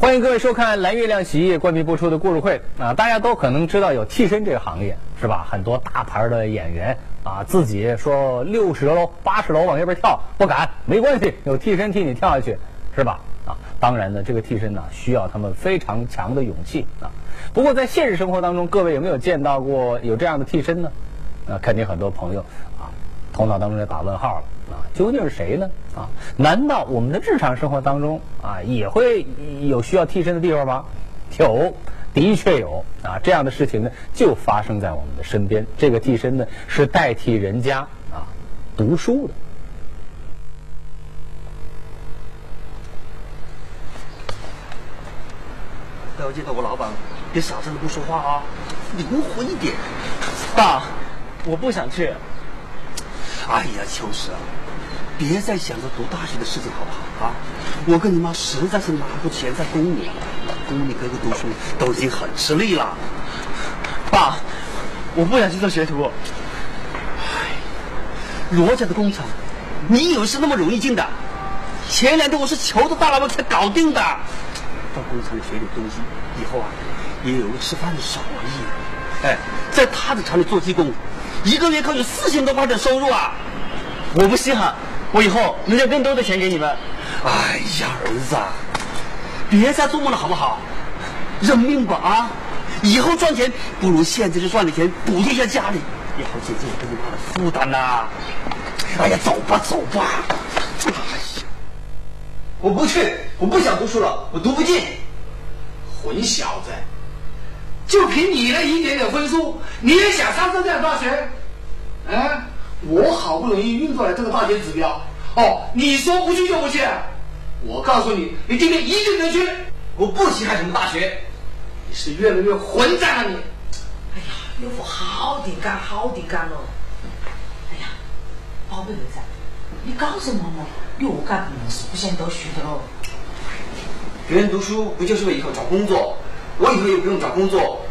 欢迎各位收看蓝月亮洗衣液冠名播出的故事会啊！大家都可能知道有替身这个行业是吧？很多大牌的演员啊，自己说六十楼、八十楼往那边跳不敢，没关系，有替身替你跳下去，是吧？啊，当然呢，这个替身呢需要他们非常强的勇气啊。不过在现实生活当中，各位有没有见到过有这样的替身呢？啊，肯定很多朋友啊，头脑当中在打问号了。啊，究竟是谁呢？啊，难道我们的日常生活当中啊也会有需要替身的地方吗？有，的确有啊，这样的事情呢就发生在我们的身边。这个替身呢是代替人家啊读书的。要见到我老板，别傻站着的不说话啊，灵活一点。爸，我不想去。哎呀，秋实啊，别再想着读大学的事情好不好啊？我跟你妈实在是拿不钱再供你，供你哥哥读书都已经很吃力了。爸，我不想去做学徒。唉，罗家的工厂，你以为是那么容易进的？前两天我是求着大老板才搞定的。到工厂里学点东西，以后啊，也有个吃饭的手艺。哎，在他的厂里做技工。一个月可有四千多块的收入啊！我不稀罕，我以后能挣更多的钱给你们。哎呀，儿子，别再做梦了好不好？认命吧啊！以后赚钱不如现在就赚点钱补贴一下家里，也好减轻跟你妈的负担呐。哎呀，走吧走吧。哎呀，我不去，我不想读书了，我读不进。混小子！就凭你那一点点分数，你也想上这样大学？哎，我好不容易运作来这个大学指标，哦，你说不去就不去？我告诉你，你今天一定能去。我不稀罕什么大学，你是越来越混账了你。哎呀，岳父好点干，好点干喽。哎呀，宝贝儿子，你告诉妈妈，你我干不是不想读书的喽？别人读书不就是为以后找工作？我以后也不用找工作，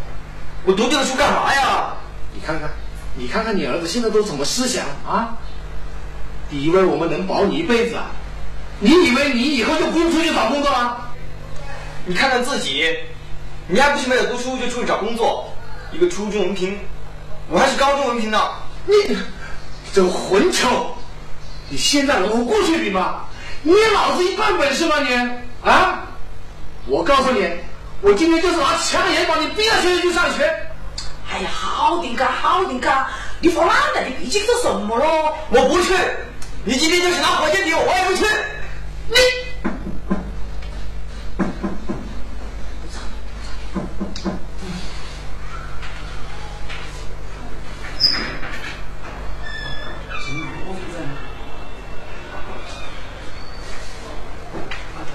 我读这个书干嘛呀？你看看，你看看你儿子现在都什么思想啊？你以为我们能保你一辈子啊？你以为你以后就不用出去找工作了？你看看自己，你还不是没有读书就出去找工作？一个初中文凭，我还是高中文凭呢。你这混球！你现在能和过去比吗？你老子一半本事吗你？啊！我告诉你。我今天就是拿强言把你逼到学校去上学。哎呀，好点干，好点干！你发烂了，你脾气是什么咯？我不去。你今天就是拿火箭我，我也不去。你。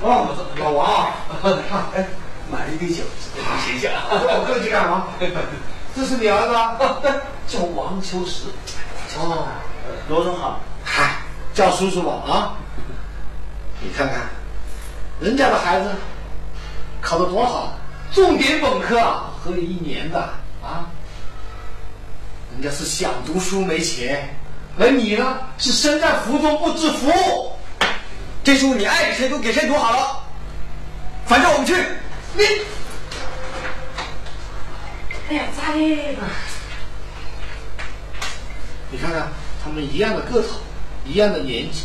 哦，老王，哎。一杯酒，谢谢啊！我客气干嘛？这是你儿子，叫王秋实。哦，罗总好。嗨，叫叔叔吧啊！你看看，人家的孩子考得多好，重点本科啊，和你一年的啊。人家是想读书没钱，而你呢，是身在福中不知福。这书你爱给谁读给谁读好了，反正我们去。你，哎呀，咋的？你看看，他们一样的个头，一样的年纪，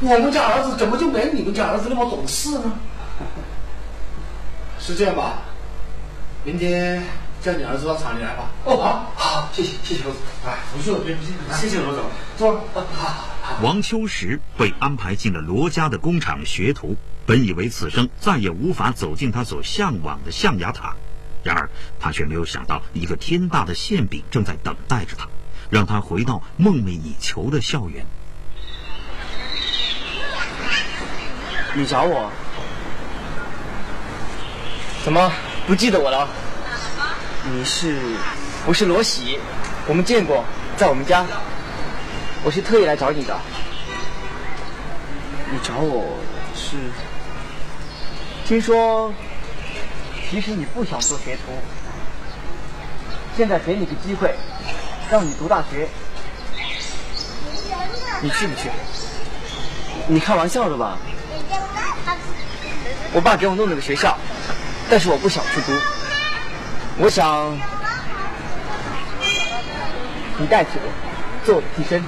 我们家儿子怎么就没你们家儿子那么懂事呢？是这样吧？明天叫你儿子到厂里来吧。哦，好，好，谢谢，谢谢罗总。哎，不是，不是，谢谢罗总。坐。好。王秋实被安排进了罗家的工厂学徒。本以为此生再也无法走进他所向往的象牙塔，然而他却没有想到，一个天大的馅饼正在等待着他，让他回到梦寐以求的校园。你找我？怎么不记得我了？你是？我是罗喜，我们见过，在我们家。我是特意来找你的。你找我是？听说，其实你不想做学徒，现在给你个机会，让你读大学，你去不去？你开玩笑的吧？我爸给我弄了个学校，但是我不想去读。我想你代替我做我的替身，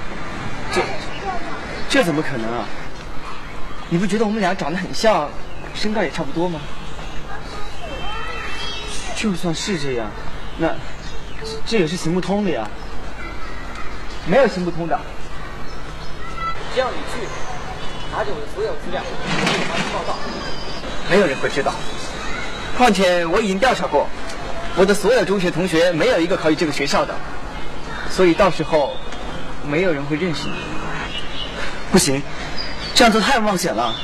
这这怎么可能啊？你不觉得我们俩长得很像，身高也差不多吗？就算是这样，那这也是行不通的呀。没有行不通的，只要你去，拿着我的所有资料，给他们报道，没有人会知道。况且我已经调查过，我的所有中学同学没有一个考取这个学校的，所以到时候没有人会认识你。不行，这样做太冒险了。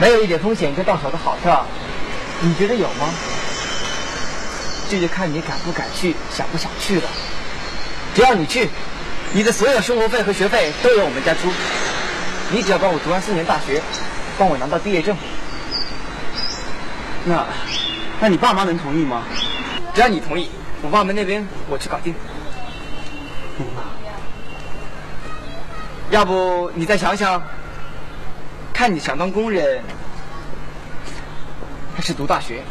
没有一点风险就到手的好事儿，你觉得有吗？这就看你敢不敢去，想不想去了。只要你去，你的所有生活费和学费都由我们家出。你只要帮我读完四年大学，帮我拿到毕业证。那，那你爸妈能同意吗？只要你同意，我爸妈那边我去搞定。要不你再想想，看你想当工人，还是读大学？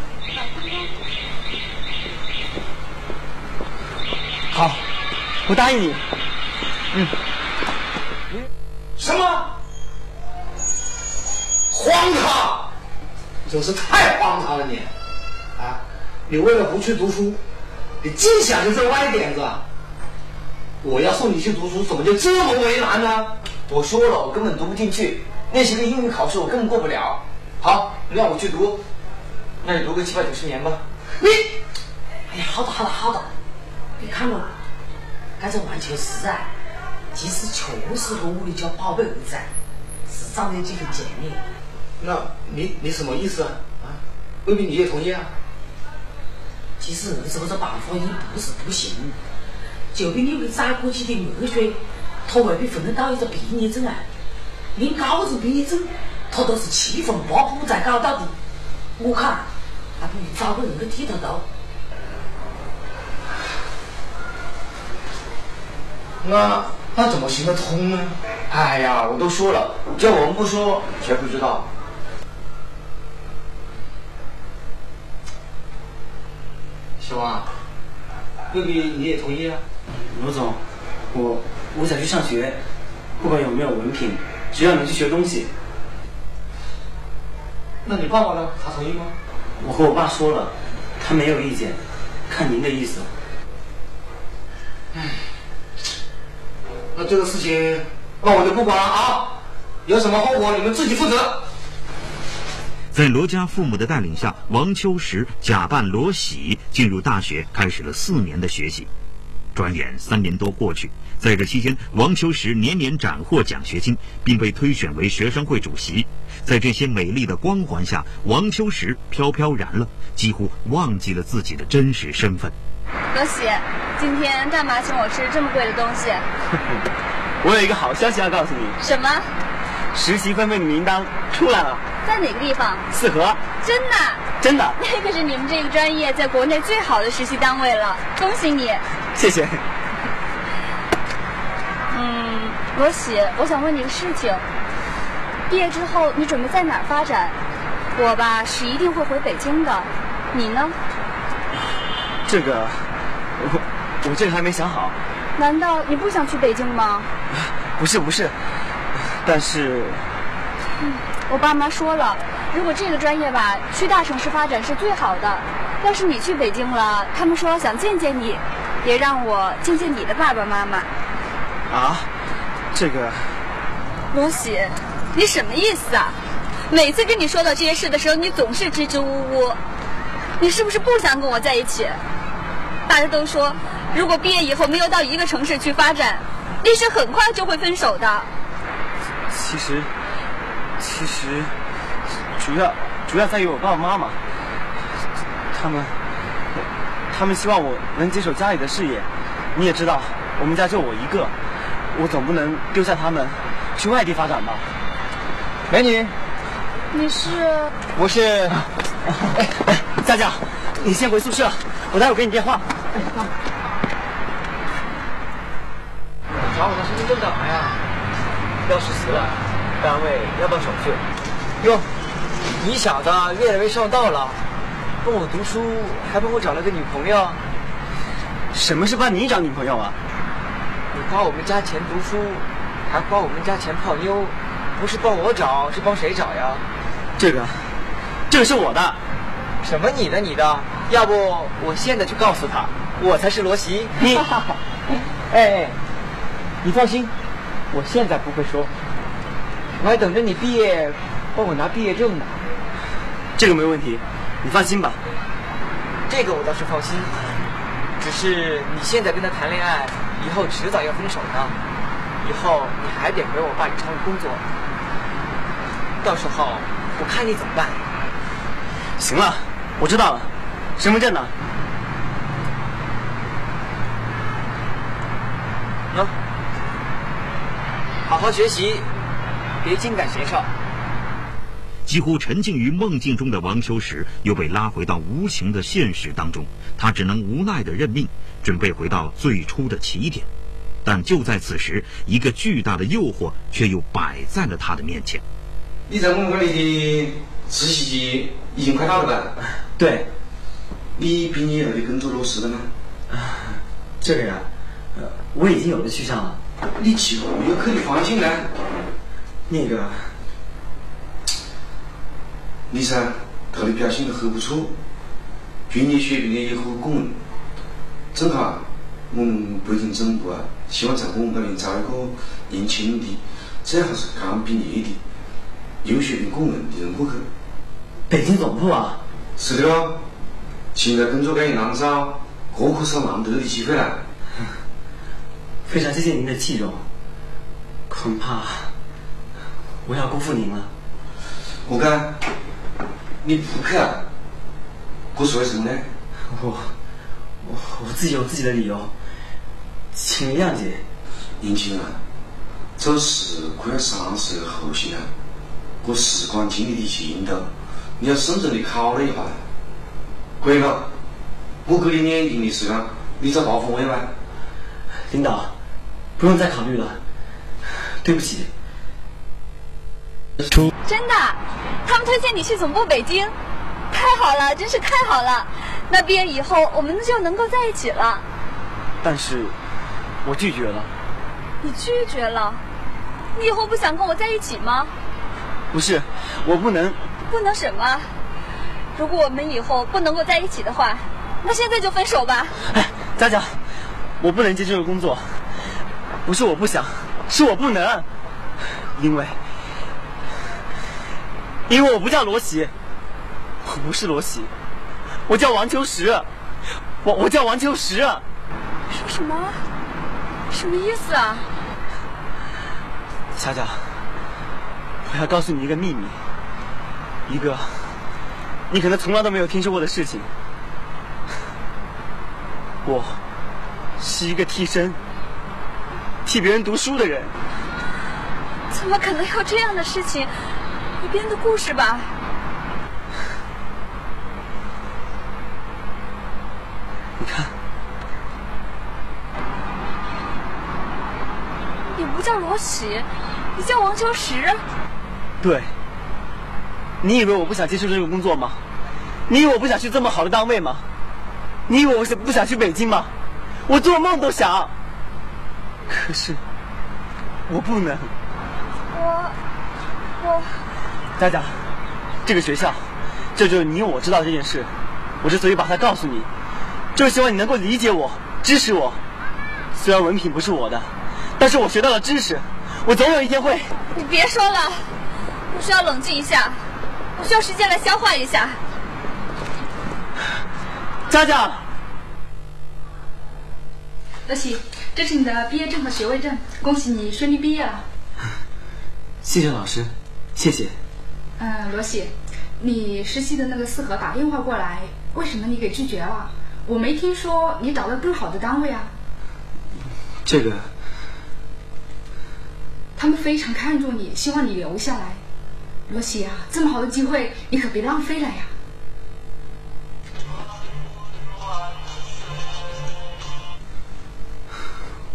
好。我答应你，嗯。什么？荒唐！真是太荒唐了你！啊，你为了不去读书，你净想着这歪点子。我要送你去读书，怎么就这么为难呢？我说了，我根本读不进去，那些个英语考试我根本过不了。好，你让我去读，那你读个七八九十年吧。你，哎呀，好的好的好的，你看了。刚才完全是啊，其实确实和我的叫宝贝儿子是长得有几分像的。那你你什么意思啊？啊，未必你也同意啊？其实儿子这个办法也不是不行，就比你们崽过去的二选，他未必分得到一个毕业证啊。连高中毕业证，他都是七分八补才搞到的。我看还不如找个人去替他读。那那怎么行得通呢？哎呀，我都说了，叫我们不说，谁不知道？小王，未必你也同意啊？罗总，我我想去上学，不管有没有文凭，只要能去学东西。那你爸爸呢？他同意吗？我和我爸说了，他没有意见，看您的意思。唉。那这个事情，那我就不管了啊！有什么后果你们自己负责。在罗家父母的带领下，王秋实假扮罗喜进入大学，开始了四年的学习。转眼三年多过去，在这期间，王秋实年年斩获奖学金，并被推选为学生会主席。在这些美丽的光环下，王秋实飘飘然了，几乎忘记了自己的真实身份。罗喜，今天干嘛请我吃这么贵的东西？我有一个好消息要告诉你。什么？实习分配的名单出来了。在哪个地方？四合。真的？真的。那可是你们这个专业在国内最好的实习单位了，恭喜你。谢谢。嗯，罗喜，我想问你个事情。毕业之后你准备在哪儿发展？我吧是一定会回北京的，你呢？这个，我我这个还没想好。难道你不想去北京吗？不是不是，但是，嗯，我爸妈说了，如果这个专业吧，去大城市发展是最好的。要是你去北京了，他们说想见见你，也让我见见你的爸爸妈妈。啊，这个，罗喜，你什么意思啊？每次跟你说到这些事的时候，你总是支支吾吾。你是不是不想跟我在一起？大家都说，如果毕业以后没有到一个城市去发展，那是很快就会分手的。其实，其实，主要主要在于我爸爸妈妈，他们，他们希望我能接手家里的事业。你也知道，我们家就我一个，我总不能丢下他们去外地发展吧？美女，你是？我是。哎哎，佳佳，你先回宿舍，我待会儿给你电话。哎找我的身份证干嘛呀？要实习了，单位要办手续。哟，你小子越来越上道了，帮我读书，还帮我找了个女朋友。什么是帮你找女朋友啊？你花我们家钱读书，还花我们家钱泡妞，不是帮我找，是帮谁找呀？这个，这个是我的。什么你的你的？要不我现在就告诉他，我才是罗西。你，哎哎，你放心，我现在不会说，我还等着你毕业，帮我拿毕业证呢。这个没问题，你放心吧。这个我倒是放心，只是你现在跟他谈恋爱，以后迟早要分手的，以后你还得回我爸里厂里工作，到时候我看你怎么办。行了，我知道了。身份证呢？啊，好好学习，别精赶闲少。几乎沉浸于梦境中的王秋实又被拉回到无情的现实当中，他只能无奈的认命，准备回到最初的起点。但就在此时，一个巨大的诱惑却又摆在了他的面前。你在我们这里的实习已经快到了吧？对。你毕业后的工作落实了吗？这个呀，呃，我已经有了去向了。你以后有可以放心呢？那个，你噻，他的表现得很不错，专业学历呢也很过人。正好我们北京总部啊，希望在我们这里招一个年轻的，最好是刚毕业的、优秀的过人的人过去。北京总部啊？是的哦。现在工作岗也难找，这可是难得的机会了。非常谢谢您的器重，恐怕我要辜负您了。我看你不去啊？这是为什么呢？我我我自己有自己的理由，请谅解。年轻人，做事可要三思而后行啊！我时光经历的前头，你要慎重的考虑一下。可以了，我给你两天的时间，你找大方位吧。领导，不用再考虑了，对不起。真的，他们推荐你去总部北京，太好了，真是太好了。那毕业以后，我们就能够在一起了。但是，我拒绝了。你拒绝了？你以后不想跟我在一起吗？不是，我不能。不能什么？如果我们以后不能够在一起的话，那现在就分手吧。哎，佳佳，我不能接这个工作，不是我不想，是我不能，因为，因为我不叫罗琦，我不是罗琦，我叫王秋实，我我叫王秋实。说什么？什么意思啊？佳佳，我要告诉你一个秘密，一个。你可能从来都没有听说过的事情，我是一个替身，替别人读书的人。怎么可能有这样的事情？你编的故事吧？你看，你不叫罗喜，你叫王秋实。对。你以为我不想接受这个工作吗？你以为我不想去这么好的单位吗？你以为我想不想去北京吗？我做梦都想。可是，我不能。我，我。佳佳，这个学校，这就是你我知道这件事。我之所以把它告诉你，就是希望你能够理解我、支持我。虽然文凭不是我的，但是我学到了知识，我总有一天会。你别说了，我需要冷静一下。我需要时间来消化一下。佳佳，罗喜，这是你的毕业证和学位证，恭喜你顺利毕业了。谢谢老师，谢谢。嗯，罗喜，你实习的那个四合打电话过来，为什么你给拒绝了？我没听说你找到更好的单位啊。这个，他们非常看重你，希望你留下来。罗喜啊，这么好的机会，你可别浪费了呀！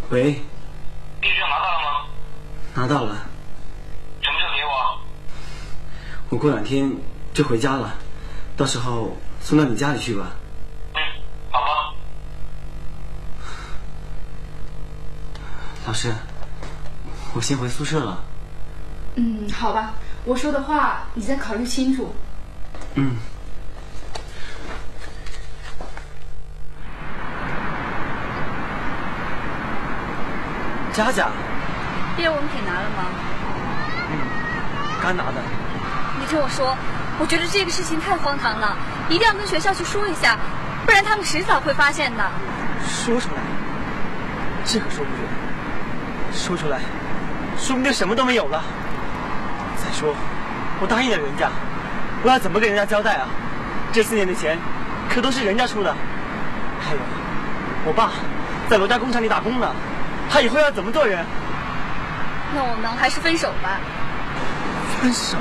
喂。毕业证拿到了吗？拿到了。什么时候给我？过两天就回家了，到时候送到你家里去吧。嗯，好吧。老师，我先回宿舍了。嗯，好吧，我说的话你再考虑清楚。嗯。佳佳，毕业文凭拿了吗？嗯，刚拿的。你听我说，我觉得这个事情太荒唐了，一定要跟学校去说一下，不然他们迟早会发现的。说出来，这可说不准。说出来，说不定什么都没有了。再说，我答应了人家，我要怎么跟人家交代啊？这四年的钱，可都是人家出的。还有，我爸在罗家工厂里打工呢。他以后要怎么做人？那我们还是分手吧。分手？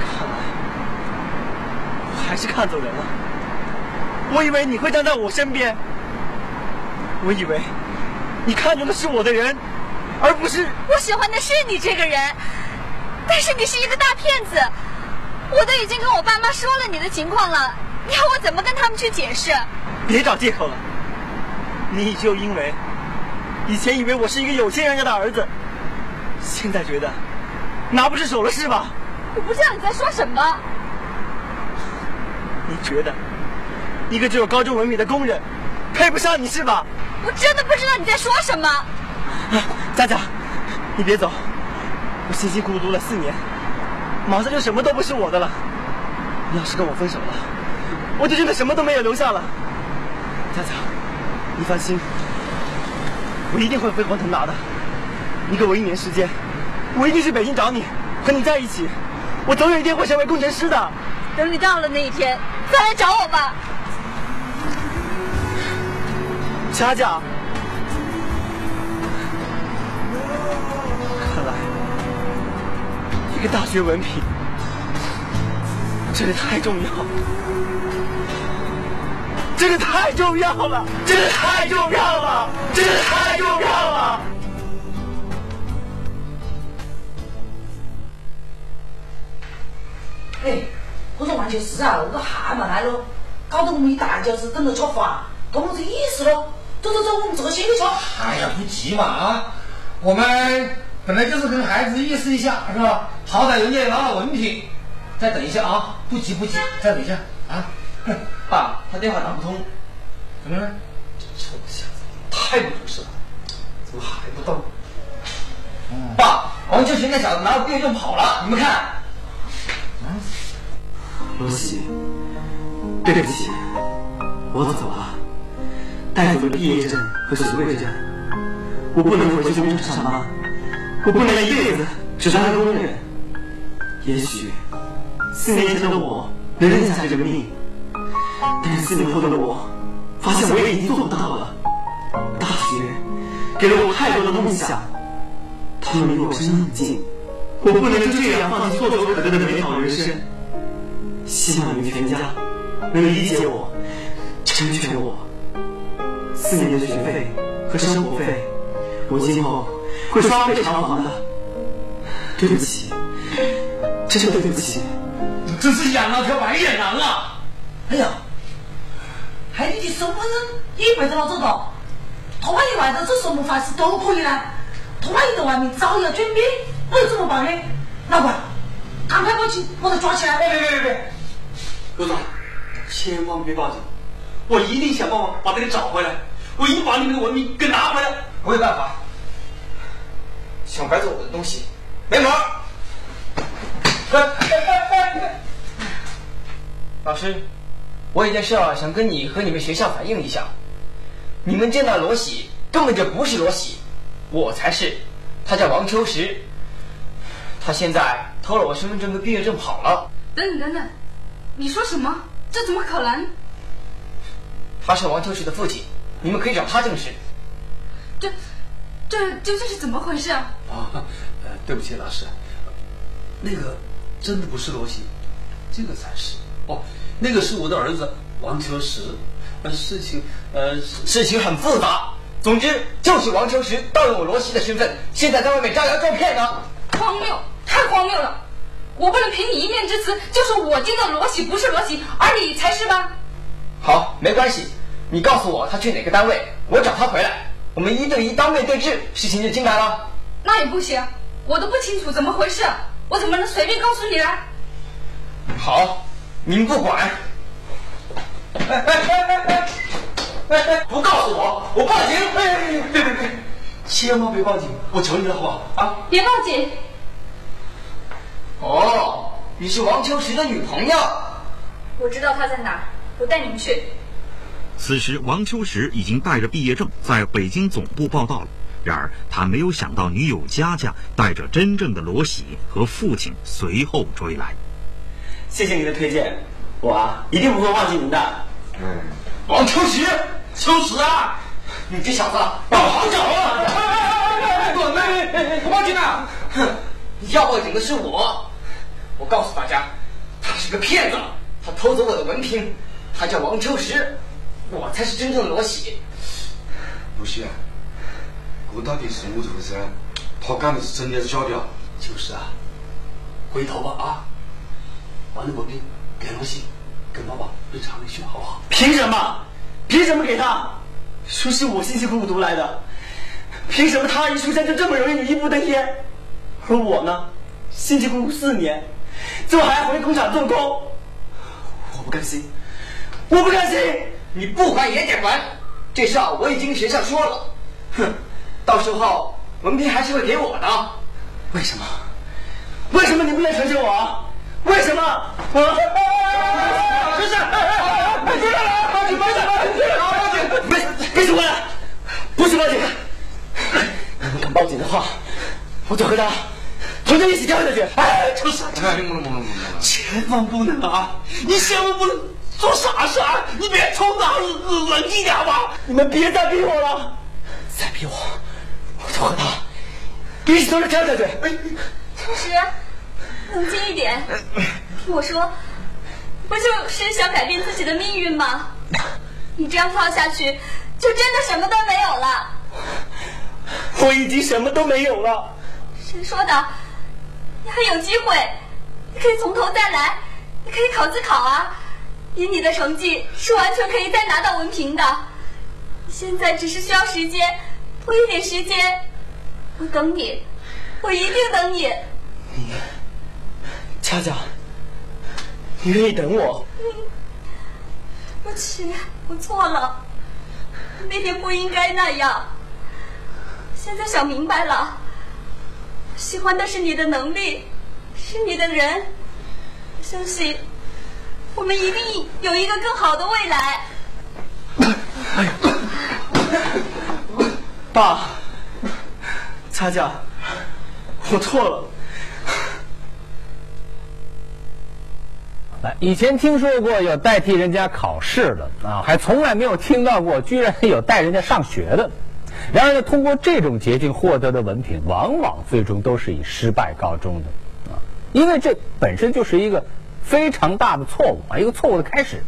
看来我还是看走人了。我以为你会站在我身边，我以为你看中的是我的人，而不是……我喜欢的是你这个人，但是你是一个大骗子。我都已经跟我爸妈说了你的情况了，你要我怎么跟他们去解释？别找借口了。你就因为以前以为我是一个有钱人家的儿子，现在觉得拿不出手了是吧？我不知道你在说什么。你觉得一个只有高中文凭的工人配不上你是吧？我真的不知道你在说什么。佳佳，你别走，我辛辛苦苦读了四年，马上就什么都不是我的了。你要是跟我分手了，我就真的什么都没有留下了。佳佳。你放心，我一定会飞黄腾达的。你给我一年时间，我一定去北京找你，和你在一起。我总有一天会成为工程师的。等你到了那一天，再来找我吧。佳佳，看来一个大学文凭真的太重要。真的太重要了，真的太重要了，真的太重要了。我说王秋实啊，我都汗毛来了，搞得我们一大家子等着吃饭，都没这意思了。走走走，我们这个先去吃。哎呀，不急嘛啊！我们本来就是跟孩子意思一下，是吧？好歹人家也拿了文凭。再等一下啊，不急不急，再等一下啊。爸，他电话打不通，怎么了？这臭小子太不懂事了，怎么还不动？嗯、爸，王秋群那小子拿了毕业证跑了，你们看。罗西，对不起，我走了，带走了毕业证和学位证，我不能回去工厂上班，我不能一辈子只当个工人。也许四年前的我能认下这个命。但是四年后的我，发现我也已经做不到了。大学给了我太多的梦想，他们离我身那么近，我不能就这样放弃唾手可得的美好人生。希望你们全家能理解我，成全我。四年的学费和生活费，我今后会双倍偿还的。对不起，真的对不起。你真是养了条白眼狼啊！哎呀！害你的什么人也被他拿走了，他万一外头做什么坏事都可以呢。他万一在外面早有准备，我又怎么办呢？老板，赶快过去把他抓起来！别别别！刘总，千万别报警，我一定想办法把这个找回来，我一定把你们的文明给拿回来。我有办法，想白走我的东西，没门！老师。我有件事啊，想跟你和你们学校反映一下。你们见到罗喜根本就不是罗喜，我才是。他叫王秋实，他现在偷了我身份证跟毕业证跑了。等等等等，你说什么？这怎么可能？他是王秋实的父亲，你们可以找他证实。这这究竟是怎么回事啊？啊，呃，对不起，老师，那个真的不是罗西，这个才是哦。那个是我的儿子王秋实，呃，事情，呃，事情很复杂。总之就是王秋实盗用我罗西的身份，现在在外面招摇撞骗呢。荒谬，太荒谬了！我不能凭你一面之词就说我见到罗喜不是罗喜，而你才是吧？好，没关系，你告诉我他去哪个单位，我找他回来，我们一对一当面对质，事情就清白了。那也不行，我都不清楚怎么回事，我怎么能随便告诉你呢？好，您不管。哎哎哎哎哎哎哎！不告诉我，我报警！哎，别别别，千万别报警，我求你了，好不好？啊！别报警！哦，你是王秋实的女朋友。我知道她在哪儿，我带你们去。此时，王秋实已经带着毕业证在北京总部报到了。然而，他没有想到女友佳佳带着真正的罗喜和父亲随后追来。谢谢您的推荐，我啊一定不会忘记您的。嗯，王秋实，秋实啊，你这小子要好找啊！滚！不报警啊！哼，要报警的是我。我告诉大家，他是个骗子，他偷走我的文凭，他叫王秋实，我才是真正的罗喜。不是啊，我到底是怎么回事？他干的是真的还是假的啊？就是啊，回头吧啊，把那文凭给罗喜，跟爸爸回厂里去，好不好？凭什么？凭什么给他？书是我辛辛苦苦读来的，凭什么他一出生就这么容易一步登天？而我呢，辛辛苦苦四年，最后还要回工厂做工，我不甘心，我不甘心！你不管也得管，这事啊我已经跟学校说了，哼，到时候文凭还是会给我的。为什么？为什么你不能成全我？为什么？啊！不是，别进来了！报警！报警！报警！别别说了，不许报警。你敢报警的话，我就和他同着一起跳下去。哎，出傻子！哎，不能不能不能！千万不能啊！你千万不能做傻事啊！你别冲动，冷静点吧！你们别再逼我了，再逼我，我就和他一起从这跳下去。秋实，冷静一点，听我说，不就是想改变自己的命运吗？你这样跳下去，就真的什么都没有了。我已经什么都没有了。谁说的？你还有机会，你可以从头再来，你可以考自考啊！以你的成绩，是完全可以再拿到文凭的。现在只是需要时间，多一点时间。我等你，我一定等你。你，佳佳，你愿意等我？对不起，我错了，那天不应该那样。现在想明白了，喜欢的是你的能力，是你的人。相信我们一定有一个更好的未来。哎爸，佳佳，我错了。来，以前听说过有代替人家考试的啊，还从来没有听到过居然有带人家上学的。然而呢，通过这种捷径获得的文凭，往往最终都是以失败告终的啊，因为这本身就是一个非常大的错误啊，一个错误的开始。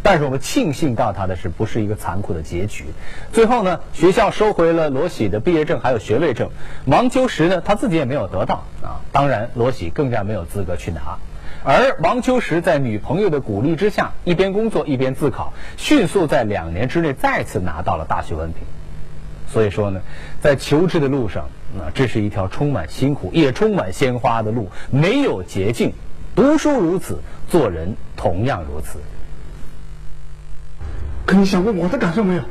但是我们庆幸到他的是不是一个残酷的结局？最后呢，学校收回了罗喜的毕业证还有学位证，王秋实呢他自己也没有得到啊，当然罗喜更加没有资格去拿。而王秋实在女朋友的鼓励之下，一边工作一边自考，迅速在两年之内再次拿到了大学文凭。所以说呢，在求知的路上，啊这是一条充满辛苦也充满鲜花的路，没有捷径。读书如此，做人同样如此。可你想过我的感受没有？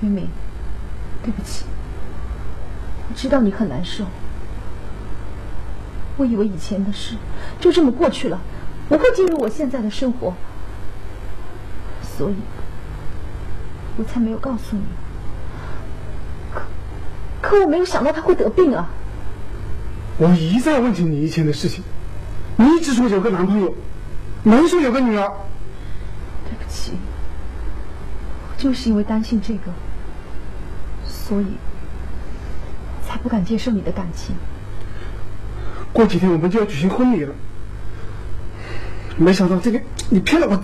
明明，对不起，我知道你很难受。我以为以前的事就这么过去了，不会进入我现在的生活，所以我才没有告诉你。可可我没有想到他会得病啊！我一再问起你以前的事情，你一直说有个男朋友，没说有个女儿。对不起，我就是因为担心这个，所以才不敢接受你的感情。过几天我们就要举行婚礼了，没想到这个你骗了我。